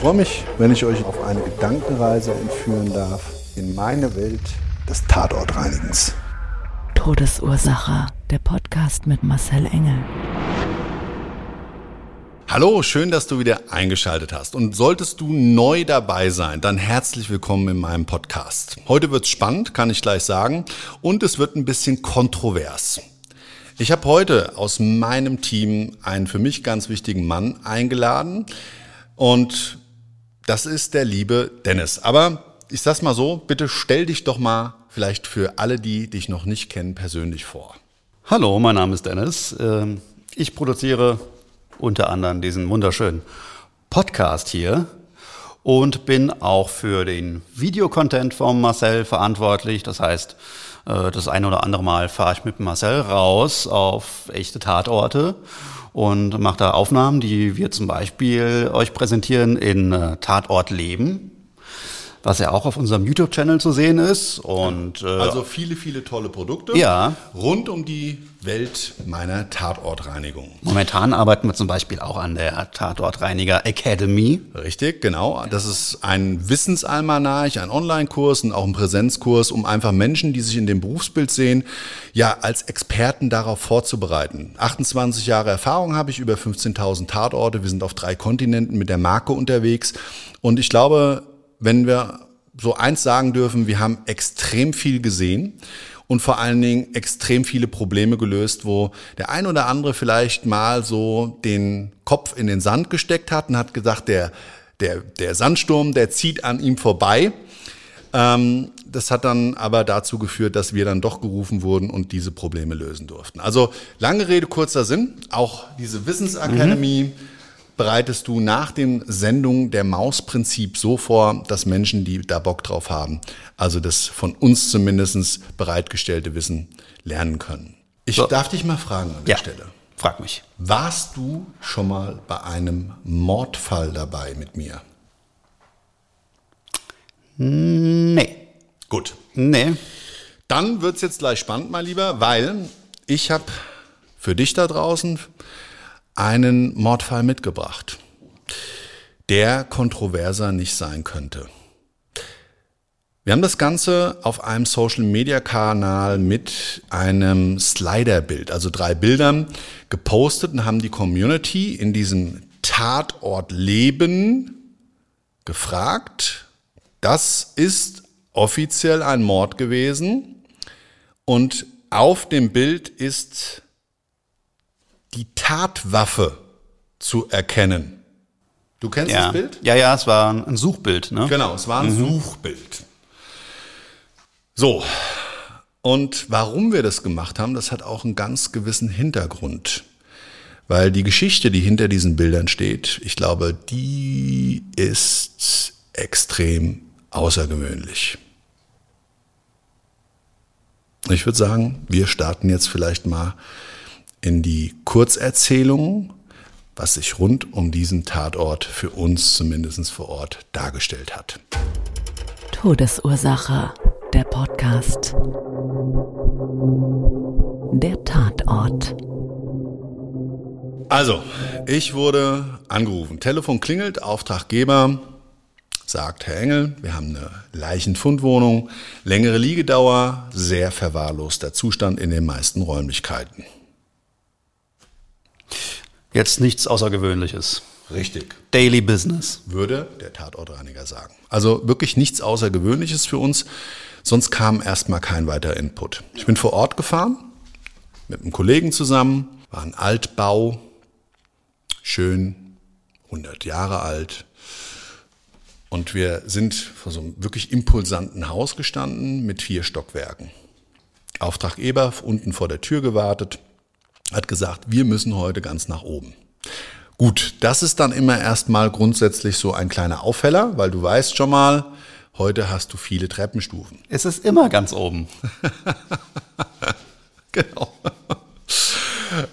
Ich freue mich, wenn ich euch auf eine Gedankenreise entführen darf in meine Welt des Tatortreinigens. Todesursache. Der Podcast mit Marcel Engel. Hallo, schön, dass du wieder eingeschaltet hast. Und solltest du neu dabei sein, dann herzlich willkommen in meinem Podcast. Heute wird's spannend, kann ich gleich sagen. Und es wird ein bisschen kontrovers. Ich habe heute aus meinem Team einen für mich ganz wichtigen Mann eingeladen. Und das ist der liebe Dennis. Aber ich sag's mal so, bitte stell dich doch mal vielleicht für alle, die dich noch nicht kennen, persönlich vor. Hallo, mein Name ist Dennis. Ähm, Ich produziere unter anderem diesen wunderschönen Podcast hier und bin auch für den Videocontent von Marcel verantwortlich. Das heißt, äh, das eine oder andere Mal fahre ich mit Marcel raus auf echte Tatorte und mache da Aufnahmen, die wir zum Beispiel euch präsentieren in äh, Tatort Leben, was ja auch auf unserem YouTube-Channel zu sehen ist. Und, äh, Also viele, viele tolle Produkte Ja. rund um die Welt meiner Tatortreinigung. momentan arbeiten wir zum Beispiel auch an der Tatortreiniger Academy. Richtig, genau. Das ist ein Wissensalmanach, ein Online-Kurs und auch ein Präsenzkurs, um einfach Menschen, die sich in dem Berufsbild sehen, ja, als Experten darauf vorzubereiten. 28 Jahre Erfahrung habe ich, über 15.000 Tatorte. Wir sind auf drei Kontinenten mit der Marke unterwegs. Und ich glaube, wenn wir so eins sagen dürfen, wir haben extrem viel gesehen und vor allen Dingen extrem viele Probleme gelöst, wo der ein oder andere vielleicht mal so den Kopf in den Sand gesteckt hat und hat gesagt, der, der, der Sandsturm, der zieht an ihm vorbei. Ähm, das hat dann aber dazu geführt, dass wir dann doch gerufen wurden und diese Probleme lösen durften. Also lange Rede, kurzer Sinn. Auch diese Wissensacademy bereitest du nach den Sendungen der Mausprinzip so vor, dass Menschen, die da Bock drauf haben, also das von uns zumindest bereitgestellte Wissen lernen können. Ich So. darf dich mal fragen an der Ja. Stelle. Frag mich. Warst du schon mal bei einem Mordfall dabei mit mir? Nee. Gut. Nee. Dann wird's jetzt gleich spannend, mein Lieber, weil ich habe für dich da draußen einen Mordfall mitgebracht, der kontroverser nicht sein könnte. Wir haben das Ganze auf einem Social-Media-Kanal mit einem Slider-Bild, also drei Bildern, gepostet und haben die Community in diesem Tatort Leben gefragt. Das ist offiziell ein Mord gewesen und auf dem Bild ist die Tatwaffe zu erkennen. Du kennst Ja. das Bild? ja, ja, es war ein Suchbild, ne? Genau, es war ein Suchbild. So, und warum wir das gemacht haben, das hat auch einen ganz gewissen Hintergrund. Weil die Geschichte, die hinter diesen Bildern steht, ich glaube, die ist extrem außergewöhnlich. Ich würde sagen, wir starten jetzt vielleicht mal in die Kurzerzählung, was sich rund um diesen Tatort für uns zumindest vor Ort dargestellt hat. Todesursache. Der Podcast. Der Tatort. Also, ich wurde angerufen. Telefon klingelt, Auftraggeber sagt, Herr Engel, wir haben eine Leichenfundwohnung, längere Liegedauer, sehr verwahrloster Zustand in den meisten Räumlichkeiten. Jetzt nichts Außergewöhnliches. Richtig. Daily Business. Würde der Tatortreiniger sagen. Also wirklich nichts Außergewöhnliches für uns. Sonst kam erstmal kein weiterer Input. Ich bin vor Ort gefahren, mit einem Kollegen zusammen, war ein Altbau, schön, 100 Jahre alt. Und wir sind vor so einem wirklich impulsanten Haus gestanden mit vier Stockwerken. Auftraggeber unten vor der Tür gewartet, hat gesagt, wir müssen heute ganz nach oben. Gut, das ist dann immer erstmal grundsätzlich so ein kleiner Aufheller, weil du weißt schon mal, heute hast du viele Treppenstufen. Es ist immer ganz oben. genau.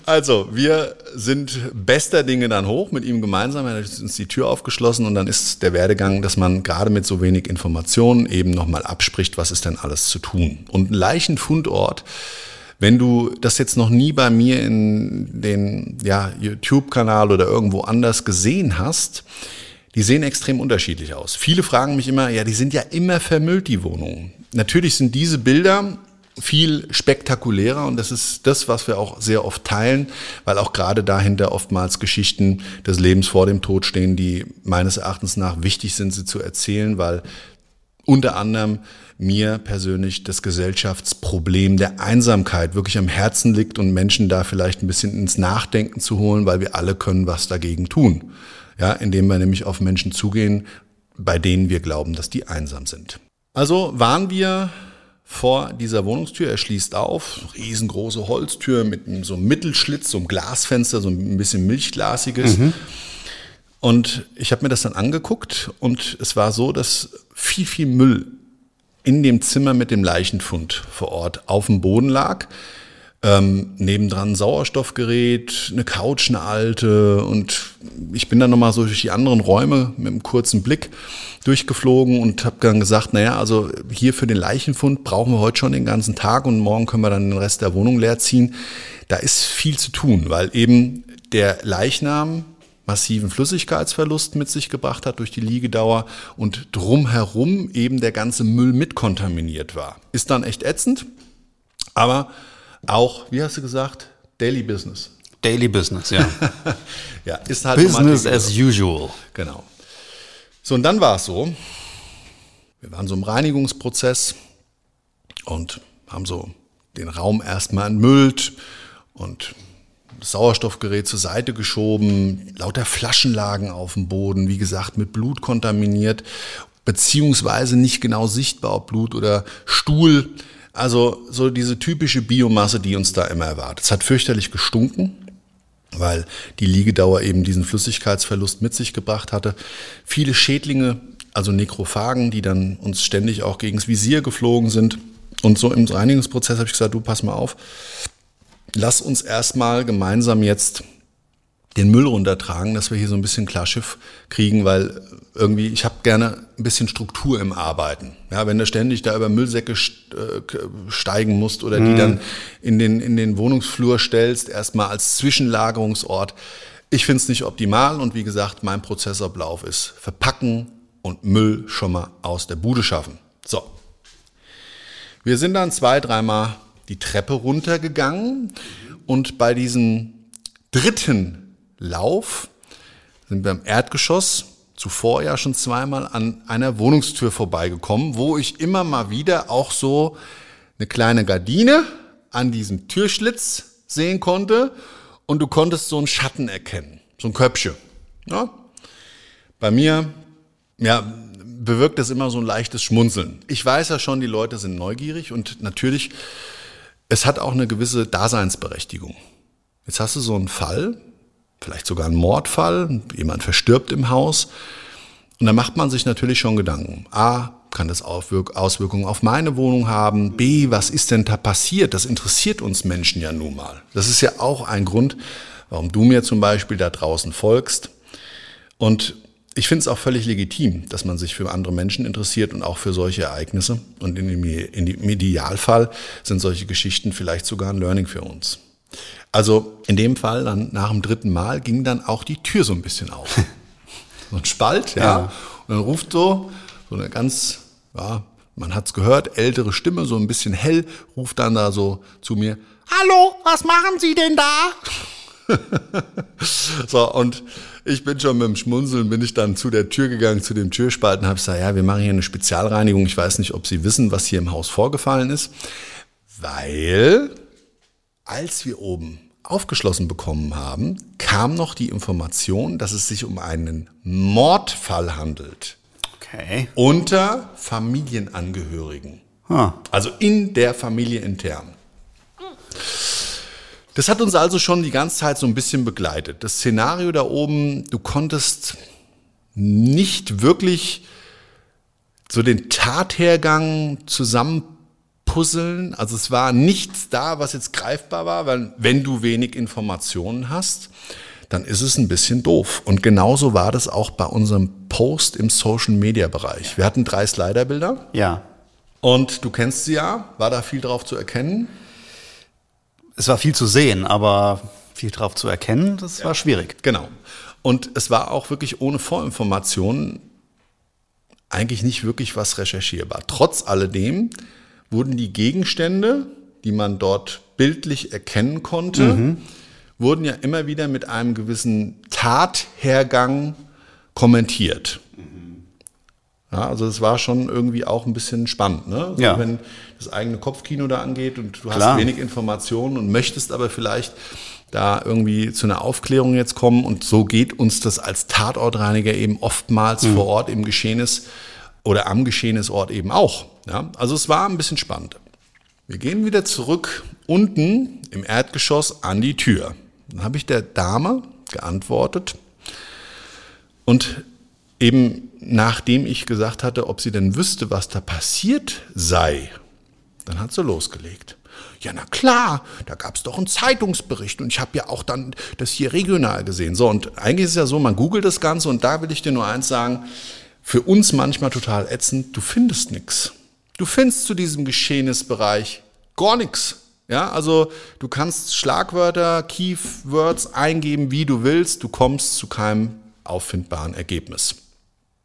Also, wir sind bester Dinge dann hoch mit ihm gemeinsam. Er hat uns die Tür aufgeschlossen und dann ist der Werdegang, dass man gerade mit so wenig Informationen eben nochmal abspricht, was ist denn alles zu tun. Und Leichenfundort, wenn du das jetzt noch nie bei mir in den ja, YouTube-Kanal oder irgendwo anders gesehen hast, die sehen extrem unterschiedlich aus. Viele fragen mich immer, ja, die sind ja immer vermüllt, die Wohnungen. Natürlich sind diese Bilder viel spektakulärer und das ist das, was wir auch sehr oft teilen, weil auch gerade dahinter oftmals Geschichten des Lebens vor dem Tod stehen, die meines Erachtens nach wichtig sind, sie zu erzählen, weil unter anderem mir persönlich das Gesellschaftsproblem der Einsamkeit wirklich am Herzen liegt und Menschen da vielleicht ein bisschen ins Nachdenken zu holen, weil wir alle können was dagegen tun. Ja, indem wir nämlich auf Menschen zugehen, bei denen wir glauben, dass die einsam sind. Also waren wir vor dieser Wohnungstür. Er schließt auf, riesengroße Holztür mit so einem Mittelschlitz, so einem Glasfenster, so ein bisschen milchglasiges. Mhm. Und ich habe mir das dann angeguckt und es war so, dass viel, viel Müll in dem Zimmer mit dem Leichenfund vor Ort auf dem Boden lag. Ähm, nebendran ein Sauerstoffgerät, eine Couch, eine alte und ich bin dann nochmal so durch die anderen Räume mit einem kurzen Blick durchgeflogen und habe dann gesagt, naja, also hier für den Leichenfund brauchen wir heute schon den ganzen Tag und morgen können wir dann den Rest der Wohnung leer ziehen. Da ist viel zu tun, weil eben der Leichnam massiven Flüssigkeitsverlust mit sich gebracht hat durch die Liegedauer und drumherum eben der ganze Müll mitkontaminiert war. Ist dann echt ätzend, aber auch, wie hast du gesagt, Daily Business. Daily Business, ja. ja, ist halt Business as usual. Genau. So, und dann war es so, wir waren so im Reinigungsprozess und haben so den Raum erstmal entmüllt und Sauerstoffgerät zur Seite geschoben, lauter Flaschen lagen auf dem Boden, wie gesagt, mit Blut kontaminiert, beziehungsweise nicht genau sichtbar, ob Blut oder Stuhl. Also so diese typische Biomasse, die uns da immer erwartet. Es hat fürchterlich gestunken weil die Liegedauer eben diesen Flüssigkeitsverlust mit sich gebracht hatte. Viele Schädlinge, also Nekrophagen, die dann uns ständig auch gegens Visier geflogen sind. Und so im Reinigungsprozess habe ich gesagt, du pass mal auf, lass uns erstmal gemeinsam jetzt den Müll runtertragen, dass wir hier so ein bisschen Klarschiff kriegen, weil irgendwie, ich habe gerne ein bisschen Struktur im Arbeiten. Ja, wenn du ständig da über Müllsäcke äh, steigen musst oder die mhm. dann in den, in den Wohnungsflur stellst, erstmal als Zwischenlagerungsort. Ich finde es nicht optimal und wie gesagt, mein Prozessablauf ist verpacken und Müll schon mal aus der Bude schaffen. So. Wir sind dann zwei, dreimal die Treppe runtergegangen und bei diesem dritten Lauf sind wir im Erdgeschoss zuvor ja schon zweimal an einer Wohnungstür vorbeigekommen, wo ich immer mal wieder auch so eine kleine Gardine an diesem Türschlitz sehen konnte und du konntest so einen Schatten erkennen, so ein Köpfchen. Ja? Bei mir, ja, bewirkt das immer so ein leichtes Schmunzeln. Ich weiß ja schon, die Leute sind neugierig und natürlich, es hat auch eine gewisse Daseinsberechtigung. Jetzt hast du so einen Fall, vielleicht sogar ein Mordfall, jemand verstirbt im Haus. Und da macht man sich natürlich schon Gedanken. A, kann das Auswirkungen auf meine Wohnung haben? B, was ist denn da passiert? Das interessiert uns Menschen ja nun mal. Das ist ja auch ein Grund, warum du mir zum Beispiel da draußen folgst. Und ich finde es auch völlig legitim, dass man sich für andere Menschen interessiert und auch für solche Ereignisse. Und in dem, in dem Idealfall sind solche Geschichten vielleicht sogar ein Learning für uns. Also in dem Fall, dann nach dem dritten Mal, ging dann auch die Tür so ein bisschen auf. so ein Spalt, ja. ja. Und dann ruft so, so eine ganz, ja, man hat's gehört, ältere Stimme, so ein bisschen hell, ruft dann da so zu mir, Hallo, was machen Sie denn da? so, und ich bin schon mit dem Schmunzeln, bin ich dann zu der Tür gegangen, zu dem Türspalten, habe gesagt, ja, wir machen hier eine Spezialreinigung. Ich weiß nicht, ob Sie wissen, was hier im Haus vorgefallen ist, weil als wir oben aufgeschlossen bekommen haben, kam noch die Information, dass es sich um einen Mordfall handelt. Okay. Unter Familienangehörigen. Ah. Also in der Familie intern. Das hat uns also schon die ganze Zeit so ein bisschen begleitet. Das Szenario da oben, du konntest nicht wirklich so den Tathergang zusammenpuzzeln. Also es war nichts da, was jetzt greifbar war, weil wenn du wenig Informationen hast, dann ist es ein bisschen doof. Und genauso war das auch bei unserem Post im Social Media Bereich. Wir hatten drei Sliderbilder Ja. und du kennst sie ja. War da viel drauf zu erkennen? Es war viel zu sehen, aber viel drauf zu erkennen, das war schwierig. Genau. Und es war auch wirklich ohne Vorinformationen eigentlich nicht wirklich was recherchierbar. Trotz alledem wurden die Gegenstände, die man dort bildlich erkennen konnte, wurden ja immer wieder mit einem gewissen Tathergang kommentiert. Ja, also es war schon irgendwie auch ein bisschen spannend, ne? So, Ja. Wenn das eigene Kopfkino da angeht und du Klar. hast wenig Informationen und möchtest aber vielleicht da irgendwie zu einer Aufklärung jetzt kommen und so geht uns das als Tatortreiniger eben oftmals Mhm. vor Ort im Geschehnis oder am Geschehnisort eben auch. Ja? Also es war ein bisschen spannend. Wir gehen wieder zurück unten im Erdgeschoss an die Tür. Dann habe ich der Dame geantwortet und eben nachdem ich gesagt hatte, ob sie denn wüsste, was da passiert sei, dann hat sie losgelegt. Ja, na klar, da gab es doch einen Zeitungsbericht und ich habe ja auch dann das hier regional gesehen. So, und eigentlich ist es ja so, man googelt das Ganze und da will ich dir nur eins sagen, für uns manchmal total ätzend, du findest nichts. Du findest zu diesem Geschehnisbereich gar nichts. Ja, also du kannst Schlagwörter, Keywords eingeben, wie du willst, du kommst zu keinem auffindbaren Ergebnis.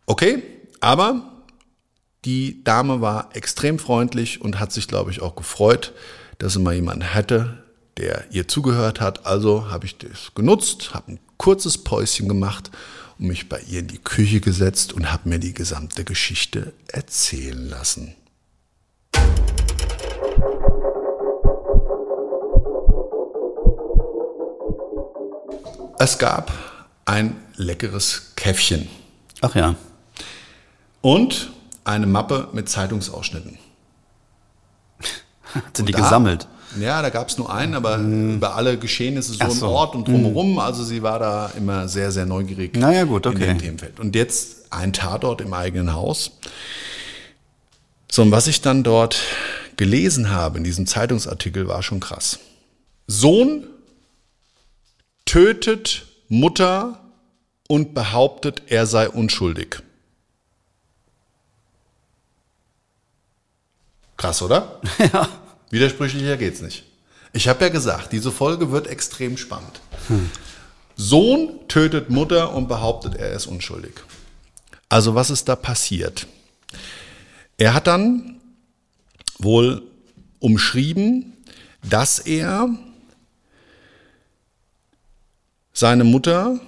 Okay, aber die Dame war extrem freundlich und hat sich, glaube ich, auch gefreut, dass sie mal jemanden hätte, der ihr zugehört hat. Also habe ich das genutzt, habe ein kurzes Päuschen gemacht und mich bei ihr in die Küche gesetzt und habe mir die gesamte Geschichte erzählen lassen. Es gab ein leckeres Käffchen Ach ja. Und eine Mappe mit Zeitungsausschnitten. Sind die Da- gesammelt? Ja, da gab es nur einen, aber über alle Geschehnisse so Ach im so. Ort und drumherum. Also sie war da immer sehr, sehr neugierig Na ja, gut, in okay. dem Themenfeld. Und jetzt ein Tatort im eigenen Haus. So, und was ich dann dort gelesen habe in diesem Zeitungsartikel war schon krass. Sohn tötet Mutter und behauptet, er sei unschuldig. Krass, oder? Ja. Widersprüchlicher geht's nicht. Ich habe ja gesagt, diese Folge wird extrem spannend. Sohn tötet Mutter und behauptet, er ist unschuldig. Also was ist da passiert? Er hat dann wohl umschrieben, dass er seine Mutter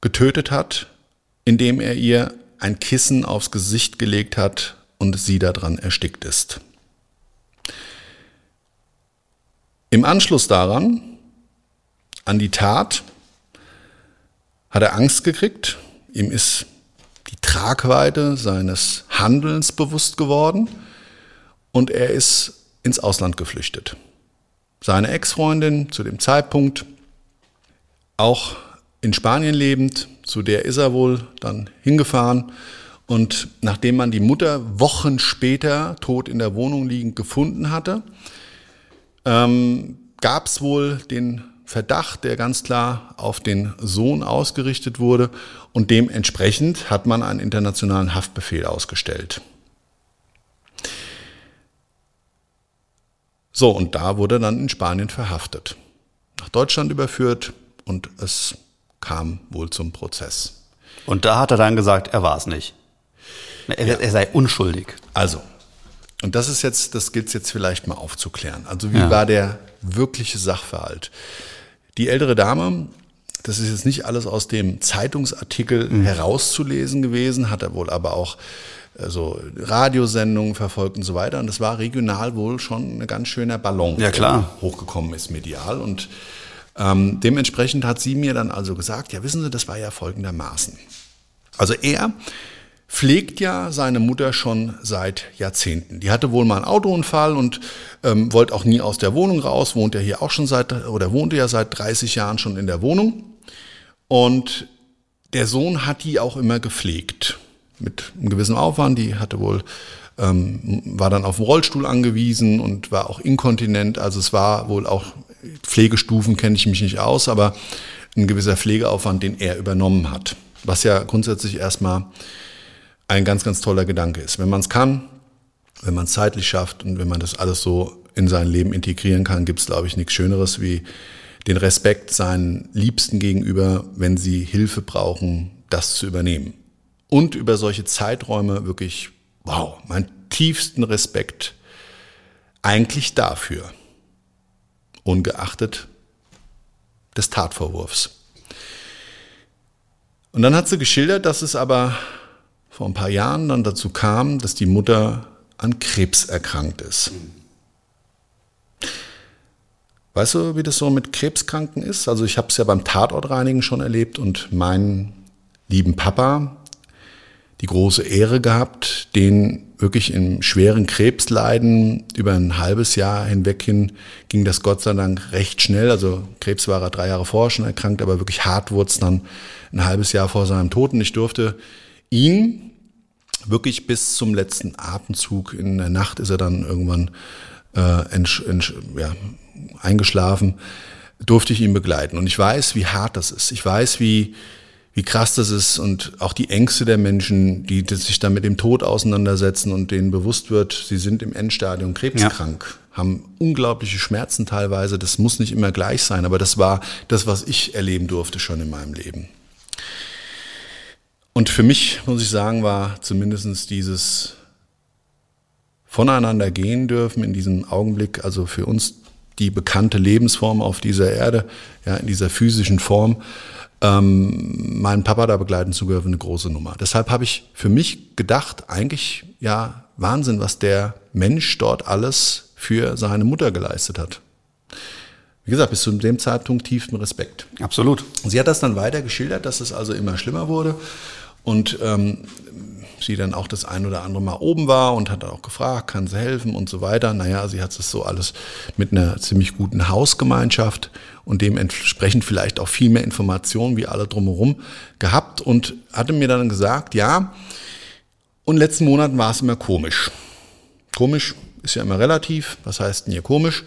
getötet hat, indem er ihr ein Kissen aufs Gesicht gelegt hat und sie daran erstickt ist. Im Anschluss daran, an die Tat, hat er Angst gekriegt, ihm ist die Tragweite seines Handelns bewusst geworden und er ist ins Ausland geflüchtet. Seine Ex-Freundin zu dem Zeitpunkt, auch in Spanien lebend, zu der ist er wohl dann hingefahren. Und nachdem man die Mutter Wochen später tot in der Wohnung liegend gefunden hatte, ähm, gab es wohl den Verdacht, der ganz klar auf den Sohn ausgerichtet wurde. Und dementsprechend hat man einen internationalen Haftbefehl ausgestellt. So, und da wurde dann in Spanien verhaftet, nach Deutschland überführt und es kam wohl zum Prozess. Und da hat er dann gesagt, er war es nicht. Er, er sei unschuldig. Also, Und das ist jetzt, das gilt es jetzt vielleicht mal aufzuklären. Also wie Ja. war der wirkliche Sachverhalt? Die ältere Dame, das ist jetzt nicht alles aus dem Zeitungsartikel Mhm. herauszulesen gewesen, hat er wohl aber auch äh, so Radiosendungen verfolgt und so weiter. Und das war regional wohl schon ein ganz schöner Ballon, Ja, klar. der hochgekommen ist medial. Und ähm, dementsprechend hat sie mir dann also gesagt, ja wissen Sie, das war ja folgendermaßen. Also er pflegt ja seine Mutter schon seit Jahrzehnten. Die hatte wohl mal einen Autounfall und ähm, wollte auch nie aus der Wohnung raus, wohnt ja hier auch schon seit, oder wohnte ja seit 30 Jahren schon in der Wohnung. Und der Sohn hat die auch immer gepflegt. Mit einem gewissen Aufwand. Die hatte wohl, ähm, war dann auf den Rollstuhl angewiesen und war auch inkontinent. Also es war wohl auch, Pflegestufen kenne ich mich nicht aus, aber ein gewisser Pflegeaufwand, den er übernommen hat. Was ja grundsätzlich erstmal ein ganz, ganz toller Gedanke ist. Wenn man es kann, wenn man es zeitlich schafft und wenn man das alles so in sein Leben integrieren kann, gibt es, glaube ich, nichts Schöneres wie den Respekt seinen Liebsten gegenüber, wenn sie Hilfe brauchen, das zu übernehmen. Und über solche Zeiträume wirklich, wow, meinen tiefsten Respekt eigentlich dafür, ungeachtet des Tatvorwurfs. Und dann hat sie geschildert, dass es aber vor ein paar Jahren dann dazu kam, dass die Mutter an Krebs erkrankt ist. Weißt du, wie das so mit Krebskranken ist? Also ich habe es ja beim Tatortreinigen schon erlebt und meinen lieben Papa die große Ehre gehabt, den wirklich im schweren Krebsleiden über ein halbes Jahr hinweg hin ging das Gott sei Dank recht schnell. Also Krebs war er drei Jahre vorher schon erkrankt, aber wirklich hart wurde es dann ein halbes Jahr vor seinem Tod. Und ich durfte ihn wirklich bis zum letzten Atemzug in der Nacht ist er dann irgendwann äh, entsch, entsch, ja, eingeschlafen, durfte ich ihn begleiten. Und ich weiß, wie hart das ist. Ich weiß, wie, wie krass das ist und auch die Ängste der Menschen, die, die sich dann mit dem Tod auseinandersetzen und denen bewusst wird, sie sind im Endstadium krebskrank, haben unglaubliche Schmerzen teilweise. Das muss nicht immer gleich sein, aber das war das, was ich erleben durfte schon in meinem Leben. Und für mich, muss ich sagen, war zumindest dieses voneinander gehen dürfen in diesem Augenblick, also für uns die bekannte Lebensform auf dieser Erde, ja, in dieser physischen Form, ähm, meinen Papa da begleiten zu dürfen, eine große Nummer. Deshalb habe ich für mich gedacht, eigentlich, ja, Wahnsinn, was der Mensch dort alles für seine Mutter geleistet hat. Wie gesagt, bis zu dem Zeitpunkt tiefsten Respekt. Absolut. Sie hat das dann weiter geschildert, dass es also immer schlimmer wurde und ähm, sie dann auch das ein oder andere Mal oben war und hat dann auch gefragt, kann sie helfen und so weiter. Naja, sie hat es so alles mit einer ziemlich guten Hausgemeinschaft und dementsprechend vielleicht auch viel mehr Informationen wie alle drumherum gehabt und hatte mir dann gesagt, ja, und letzten Monaten war es immer komisch. Komisch ist ja immer relativ. Was heißt denn hier komisch?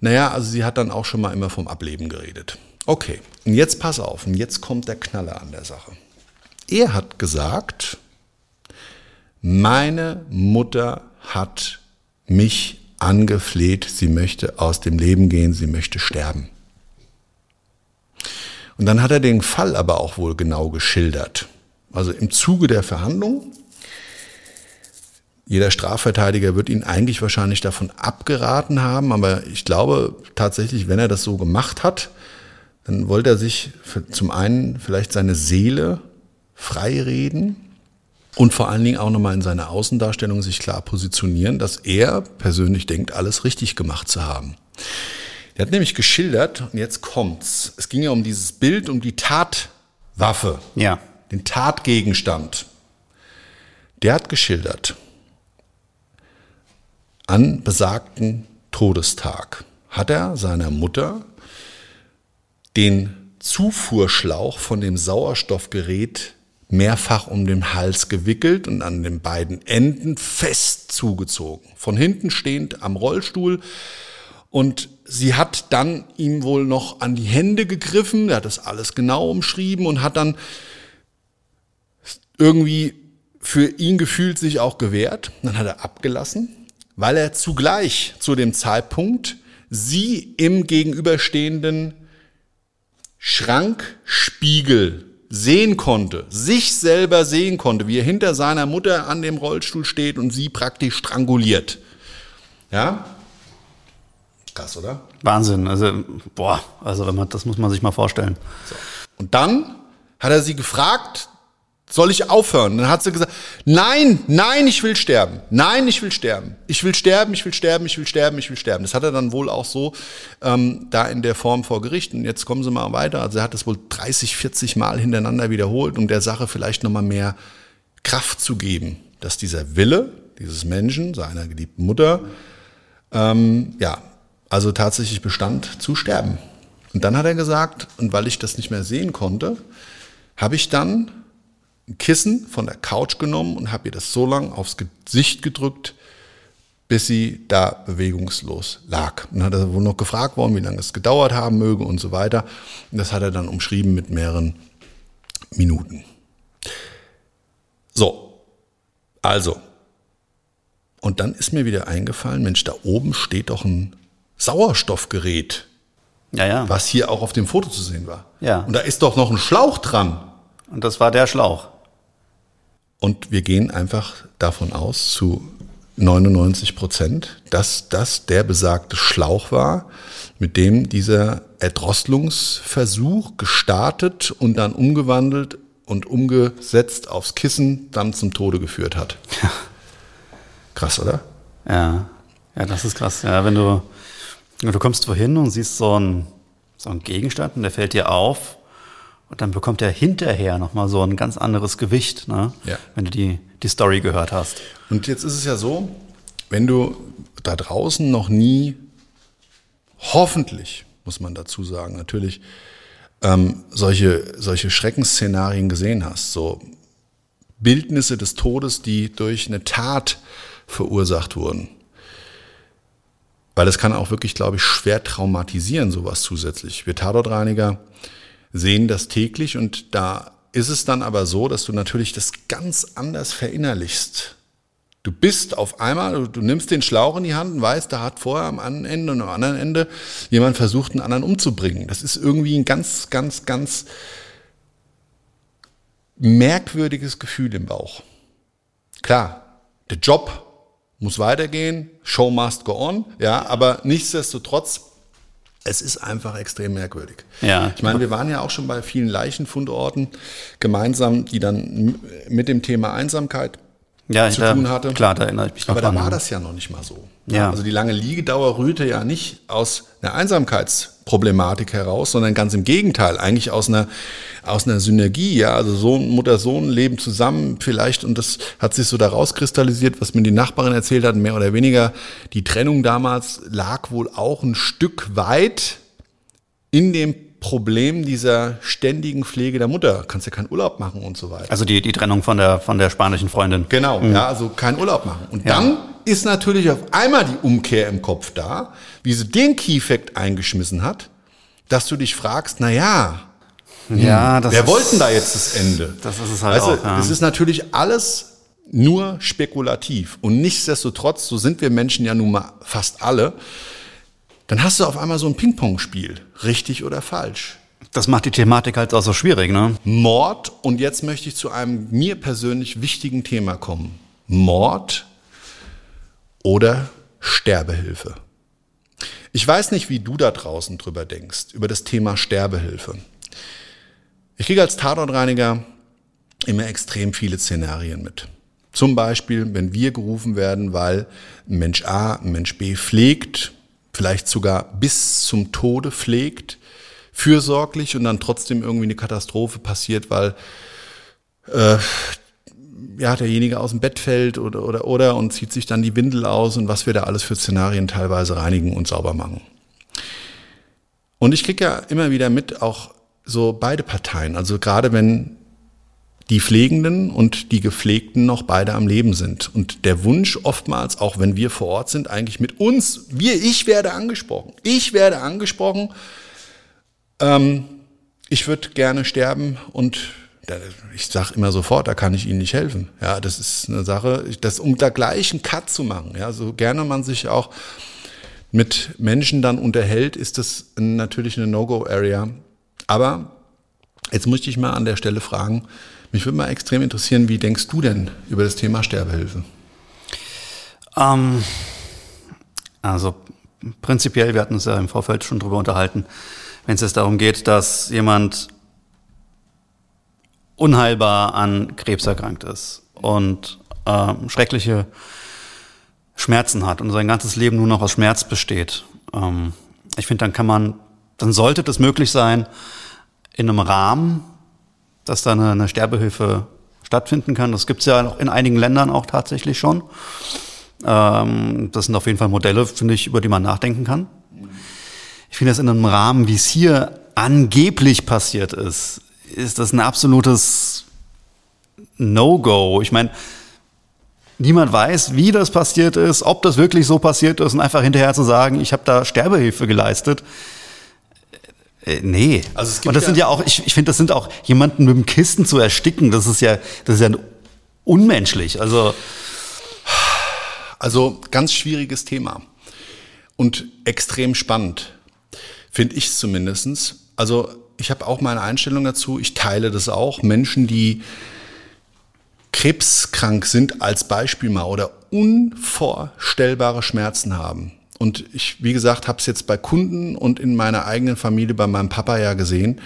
Naja, also sie hat dann auch schon mal immer vom Ableben geredet. Okay, und jetzt pass auf, und jetzt kommt der Knaller an der Sache. Er hat gesagt, meine Mutter hat mich angefleht, sie möchte aus dem Leben gehen, sie möchte sterben. Und dann hat er den Fall aber auch wohl genau geschildert. Also im Zuge der Verhandlung jeder Strafverteidiger wird ihn eigentlich wahrscheinlich davon abgeraten haben, aber ich glaube tatsächlich, wenn er das so gemacht hat, dann wollte er sich zum einen vielleicht seine Seele freireden und vor allen Dingen auch nochmal in seiner Außendarstellung sich klar positionieren, dass er persönlich denkt, alles richtig gemacht zu haben. Er hat nämlich geschildert, und jetzt kommt's, es ging ja um dieses Bild, um die Tatwaffe, Ja. den Tatgegenstand. Der hat geschildert, an besagten Todestag hat er seiner Mutter den Zufuhrschlauch von dem Sauerstoffgerät mehrfach um den Hals gewickelt und an den beiden Enden fest zugezogen. Von hinten stehend am Rollstuhl und sie hat dann ihm wohl noch an die Hände gegriffen, er hat das alles genau umschrieben und hat dann irgendwie für ihn gefühlt sich auch gewehrt. Dann hat er abgelassen, weil er zugleich zu dem Zeitpunkt sie im gegenüberstehenden Schrankspiegel sehen konnte, sich selber sehen konnte, wie er hinter seiner Mutter an dem Rollstuhl steht und sie praktisch stranguliert. Ja? Krass, oder? Wahnsinn. Also, boah, also wenn man, das muss man sich mal vorstellen. Und dann hat er sie gefragt, soll ich aufhören? Dann hat sie gesagt, nein, nein, ich will sterben. Nein, ich will sterben. Ich will sterben, ich will sterben, ich will sterben, ich will sterben. Das hat er dann wohl auch so ähm, da in der Form vor Gericht. Und jetzt kommen Sie mal weiter. Also er hat das wohl 30, 40 Mal hintereinander wiederholt, um der Sache vielleicht nochmal mehr Kraft zu geben, dass dieser Wille dieses Menschen, seiner geliebten Mutter, ähm, ja, also tatsächlich bestand zu sterben. Und dann hat er gesagt, und weil ich das nicht mehr sehen konnte, habe ich dann ein Kissen von der Couch genommen und habe ihr das so lang aufs Gesicht gedrückt, bis sie da bewegungslos lag. Und hat er wohl noch gefragt worden, wie lange es gedauert haben möge und so weiter. Und das hat er dann umschrieben mit mehreren Minuten. So, also. Und dann ist mir wieder eingefallen, Mensch, da oben steht doch ein Sauerstoffgerät, Ja, ja. was hier auch auf dem Foto zu sehen war. Ja. Und da ist doch noch ein Schlauch dran. Und das war der Schlauch. Und wir gehen einfach davon aus, zu 99 Prozent, dass das der besagte Schlauch war, mit dem dieser Erdrosselungsversuch gestartet und dann umgewandelt und umgesetzt aufs Kissen dann zum Tode geführt hat. Krass, oder? Ja. Ja, das ist krass. Ja, wenn du, du kommst wohin und siehst so einen, so einen Gegenstand und der fällt dir auf und dann bekommt er hinterher nochmal so ein ganz anderes Gewicht, ne? Ja. wenn du die, die Story gehört hast. Und jetzt ist es ja so, wenn du da draußen noch nie, hoffentlich, muss man dazu sagen, natürlich, ähm, solche, solche Schreckensszenarien gesehen hast, so Bildnisse des Todes, die durch eine Tat verursacht wurden. Weil das kann auch wirklich, glaube ich, schwer traumatisieren, sowas zusätzlich. Wir Tatortreiniger sehen das täglich und da ist es dann aber so, dass du natürlich das ganz anders verinnerlichst. Du bist auf einmal, du, nimmst den Schlauch in die Hand und weißt, da hat vorher am einen Ende und am anderen Ende jemand versucht, einen anderen umzubringen. Das ist irgendwie ein ganz, ganz, ganz merkwürdiges Gefühl im Bauch. Klar, der Job muss weitergehen, Show must go on, ja, aber nichtsdestotrotz, es ist einfach extrem merkwürdig. Ja. Ich meine, wir waren ja auch schon bei vielen Leichenfundorten gemeinsam, die dann mit dem Thema Einsamkeit Ja, zu da, tun hatte. Klar, da erinnere ich mich Aber da war das ja noch nicht mal so. Ja. Also die lange Liegedauer rührte ja nicht aus einer Einsamkeitsproblematik heraus, sondern ganz im Gegenteil, eigentlich aus einer, aus einer Synergie. Ja, also Sohn, Mutter, Sohn leben zusammen vielleicht und das hat sich so daraus kristallisiert, was mir die Nachbarin erzählt hat, mehr oder weniger. Die Trennung damals lag wohl auch ein Stück weit in dem Problem dieser ständigen Pflege der Mutter. Kannst ja keinen Urlaub machen und so weiter. Also die, die Trennung von der, von der spanischen Freundin. Genau, ja, also keinen Urlaub machen. Und Ja. dann ist natürlich auf einmal die Umkehr im Kopf da, wie sie den Key-Fact eingeschmissen hat, dass du dich fragst, na ja, Ja, das wer ist, wollte denn da jetzt das Ende? Das ist es halt Weißt auch. Ja. es ist natürlich alles nur spekulativ. Und nichtsdestotrotz, so sind wir Menschen ja nun mal fast alle, dann hast du auf einmal so ein Ping-Pong-Spiel. Richtig oder falsch? das macht die Thematik halt auch so schwierig, ne? Mord und jetzt möchte ich zu einem mir persönlich wichtigen Thema kommen. Mord oder Sterbehilfe. Ich weiß nicht, wie du da draußen drüber denkst, über das Thema Sterbehilfe. Ich kriege als Tatortreiniger immer extrem viele Szenarien mit. Zum Beispiel, wenn wir gerufen werden, weil Mensch A, Mensch B pflegt, vielleicht sogar bis zum Tode pflegt, fürsorglich und dann trotzdem irgendwie eine Katastrophe passiert, weil äh, ja, derjenige aus dem Bett fällt oder, oder, oder und zieht sich dann die Windel aus und was wir da alles für Szenarien teilweise reinigen und sauber machen. Und ich kriege ja immer wieder mit, auch so beide Parteien, also gerade wenn die Pflegenden und die Gepflegten noch beide am Leben sind. Und der Wunsch oftmals, auch wenn wir vor Ort sind, eigentlich mit uns, wir, ich werde angesprochen. Ich werde angesprochen, ähm, ich würde gerne sterben und ich sage immer sofort, da kann ich Ihnen nicht helfen. Ja, das ist eine Sache, das um da gleich einen Cut zu machen. Ja, so gerne man sich auch mit Menschen dann unterhält, ist das natürlich eine No-Go-Area. Aber jetzt möchte ich mal an der Stelle fragen, mich würde mal extrem interessieren, wie denkst du denn über das Thema Sterbehilfe? Ähm, Also prinzipiell, wir hatten uns ja im Vorfeld schon drüber unterhalten, wenn es jetzt darum geht, dass jemand unheilbar an Krebs erkrankt ist und äh, schreckliche Schmerzen hat und sein ganzes Leben nur noch aus Schmerz besteht. Ähm, ich finde, dann kann man, dann sollte das möglich sein, in einem Rahmen, dass da eine, eine Sterbehilfe stattfinden kann. Das gibt es ja in einigen Ländern auch tatsächlich schon. Ähm, das sind auf jeden Fall Modelle, finde ich, über die man nachdenken kann. Ich finde das in einem Rahmen, wie es hier angeblich passiert ist, ist das ein absolutes No-Go. Ich meine, niemand weiß, wie das passiert ist, ob das wirklich so passiert ist und einfach hinterher zu sagen, ich habe da Sterbehilfe geleistet. Äh, nee. Also es gibt und das ja sind ja auch, ich, ich finde, das sind auch jemanden mit dem Kisten zu ersticken, das ist ja, das ist ja unmenschlich. Also, also ganz schwieriges Thema und extrem spannend, finde ich es zumindest. Also ich habe auch meine Einstellung dazu, ich teile das auch. Menschen, die krebskrank sind als Beispiel mal oder unvorstellbare Schmerzen haben. Und ich, wie gesagt, habe es jetzt bei Kunden und in meiner eigenen Familie bei meinem Papa ja gesehen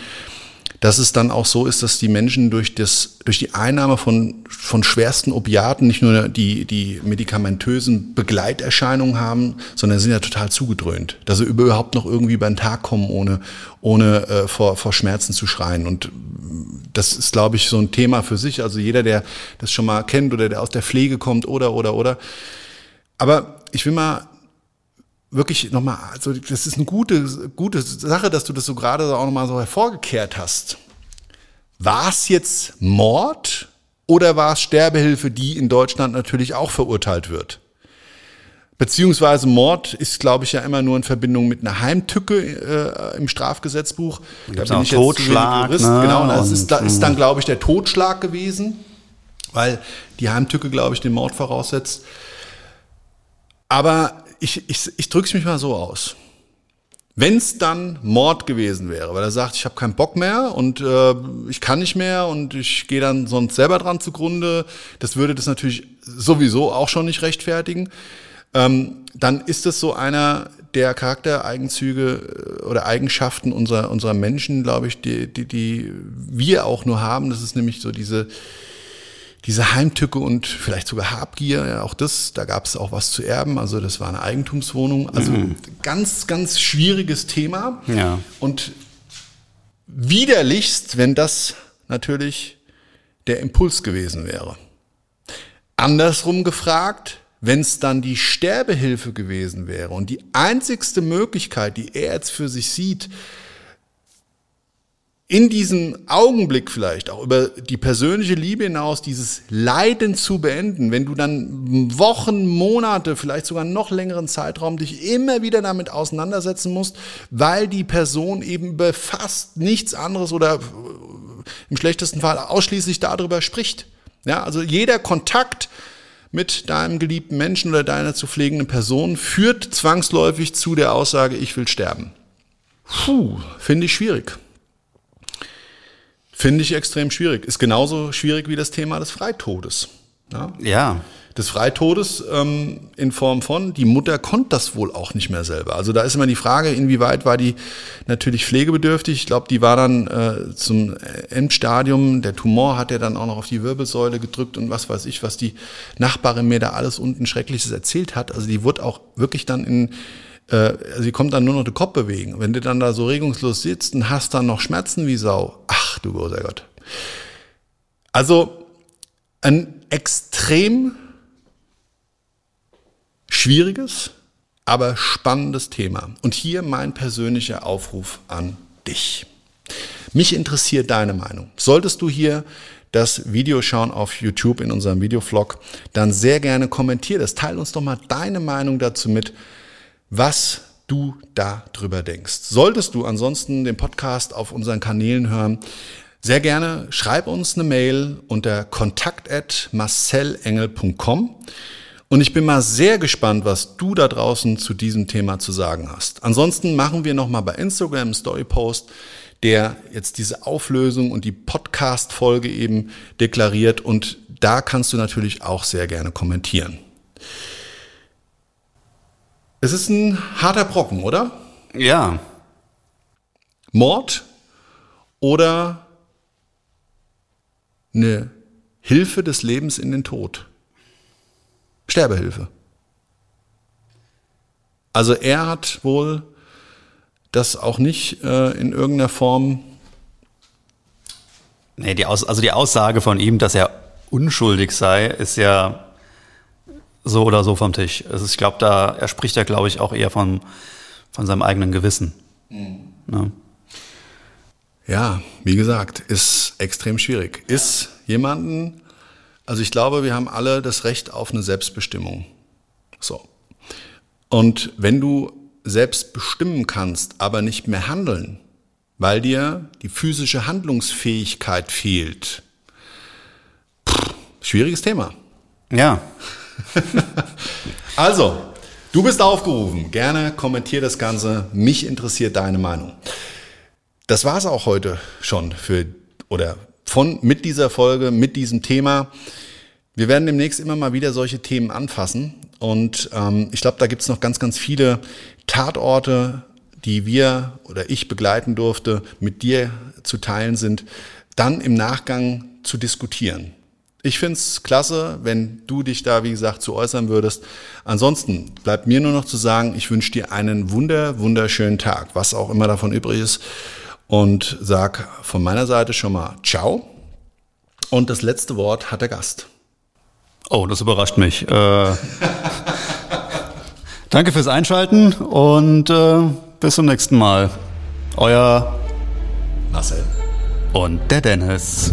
dass es dann auch so ist, dass die Menschen durch, das, durch die Einnahme von, von schwersten Opiaten nicht nur die, die medikamentösen Begleiterscheinungen haben, sondern sind ja total zugedröhnt, dass sie überhaupt noch irgendwie den Tag kommen, ohne, ohne äh, vor, vor Schmerzen zu schreien. Und das ist, glaube ich, so ein Thema für sich. Also jeder, der das schon mal kennt oder der aus der Pflege kommt oder, oder, oder. Aber ich will mal wirklich nochmal, also das ist eine gute, gute Sache, dass du das so gerade auch nochmal so hervorgekehrt hast. War es jetzt Mord oder war es Sterbehilfe, die in Deutschland natürlich auch verurteilt wird? Beziehungsweise Mord ist, glaube ich, ja immer nur in Verbindung mit einer Heimtücke äh, im Strafgesetzbuch. Da bin ich jetzt Totschlag, Jurist. Ne? Genau, das ist, ist dann, glaube ich, der Totschlag gewesen, weil die Heimtücke, glaube ich, den Mord voraussetzt. Aber ich, ich, ich drücke es mich mal so aus. Wenn es dann Mord gewesen wäre, weil er sagt, ich habe keinen Bock mehr und äh, ich kann nicht mehr und ich gehe dann sonst selber dran zugrunde, das würde das natürlich sowieso auch schon nicht rechtfertigen, ähm, dann ist es so einer der Charaktereigenzüge äh, oder Eigenschaften unserer, unserer Menschen, glaube ich, die, die, die wir auch nur haben. Das ist nämlich so diese diese Heimtücke und vielleicht sogar Habgier, ja, auch das, da gab es auch was zu erben, also das war eine Eigentumswohnung. Also mhm. ganz, ganz schwieriges Thema. Ja. Und widerlichst, wenn das natürlich der Impuls gewesen wäre. Andersrum gefragt, wenn es dann die Sterbehilfe gewesen wäre und die einzigste Möglichkeit, die er jetzt für sich sieht, in diesem Augenblick vielleicht auch über die persönliche Liebe hinaus dieses Leiden zu beenden, wenn du dann Wochen, Monate, vielleicht sogar noch längeren Zeitraum dich immer wieder damit auseinandersetzen musst, weil die Person eben über fast nichts anderes oder im schlechtesten Fall ausschließlich darüber spricht. Ja, also jeder Kontakt mit deinem geliebten Menschen oder deiner zu pflegenden Person führt zwangsläufig zu der Aussage, ich will sterben. Puh, finde ich schwierig. Finde ich extrem schwierig. Ist genauso schwierig wie das Thema des Freitodes. Ja. ja. Des Freitodes ähm, in Form von, die Mutter konnte das wohl auch nicht mehr selber. Also da ist immer die Frage, inwieweit war die natürlich pflegebedürftig. Ich glaube, die war dann äh, zum Endstadium, der Tumor hat ja dann auch noch auf die Wirbelsäule gedrückt und was weiß ich, was die Nachbarin mir da alles unten Schreckliches erzählt hat. Also die wurde auch wirklich dann in äh, sie kommt dann nur noch den Kopf bewegen. Wenn du dann da so regungslos sitzt und hast dann noch Schmerzen wie Sau, ach du großer Gott. Also ein extrem schwieriges, aber spannendes Thema. Und hier mein persönlicher Aufruf an dich. Mich interessiert deine Meinung. Solltest du hier das Video schauen auf YouTube in unserem Videovlog, dann sehr gerne kommentier das. Teil uns doch mal deine Meinung dazu mit was du da drüber denkst. Solltest du ansonsten den Podcast auf unseren Kanälen hören, sehr gerne schreib uns eine Mail unter kontakt@marcelengel.com und ich bin mal sehr gespannt, was du da draußen zu diesem Thema zu sagen hast. Ansonsten machen wir noch mal bei Instagram einen Story Post, der jetzt diese Auflösung und die Podcast Folge eben deklariert und da kannst du natürlich auch sehr gerne kommentieren. Es ist ein harter Brocken, oder? Ja. Mord oder eine Hilfe des Lebens in den Tod. Sterbehilfe. Also er hat wohl das auch nicht äh, in irgendeiner Form. Nee, die Aus also die Aussage von ihm, dass er unschuldig sei, ist ja so oder so vom Tisch. Also ich glaube, da er spricht ja, glaube ich, auch eher von, von seinem eigenen Gewissen. Mhm. Ne? Ja, wie gesagt, ist extrem schwierig. Ist jemanden, also ich glaube, wir haben alle das Recht auf eine Selbstbestimmung. So. Und wenn du selbst bestimmen kannst, aber nicht mehr handeln, weil dir die physische Handlungsfähigkeit fehlt, pff, schwieriges Thema. Ja. also, du bist aufgerufen. Gerne kommentier das Ganze. Mich interessiert deine Meinung. Das war es auch heute schon für oder von mit dieser Folge, mit diesem Thema. Wir werden demnächst immer mal wieder solche Themen anfassen. Und ähm, ich glaube, da gibt es noch ganz, ganz viele Tatorte, die wir oder ich begleiten durfte, mit dir zu teilen sind, dann im Nachgang zu diskutieren. Ich finde es klasse, wenn du dich da, wie gesagt, zu äußern würdest. Ansonsten bleibt mir nur noch zu sagen, ich wünsche dir einen wunder, wunderschönen Tag, was auch immer davon übrig ist. Und sag von meiner Seite schon mal Ciao. Und das letzte Wort hat der Gast. Oh, das überrascht mich. Äh, danke fürs Einschalten und äh, bis zum nächsten Mal. Euer Marcel und der Dennis.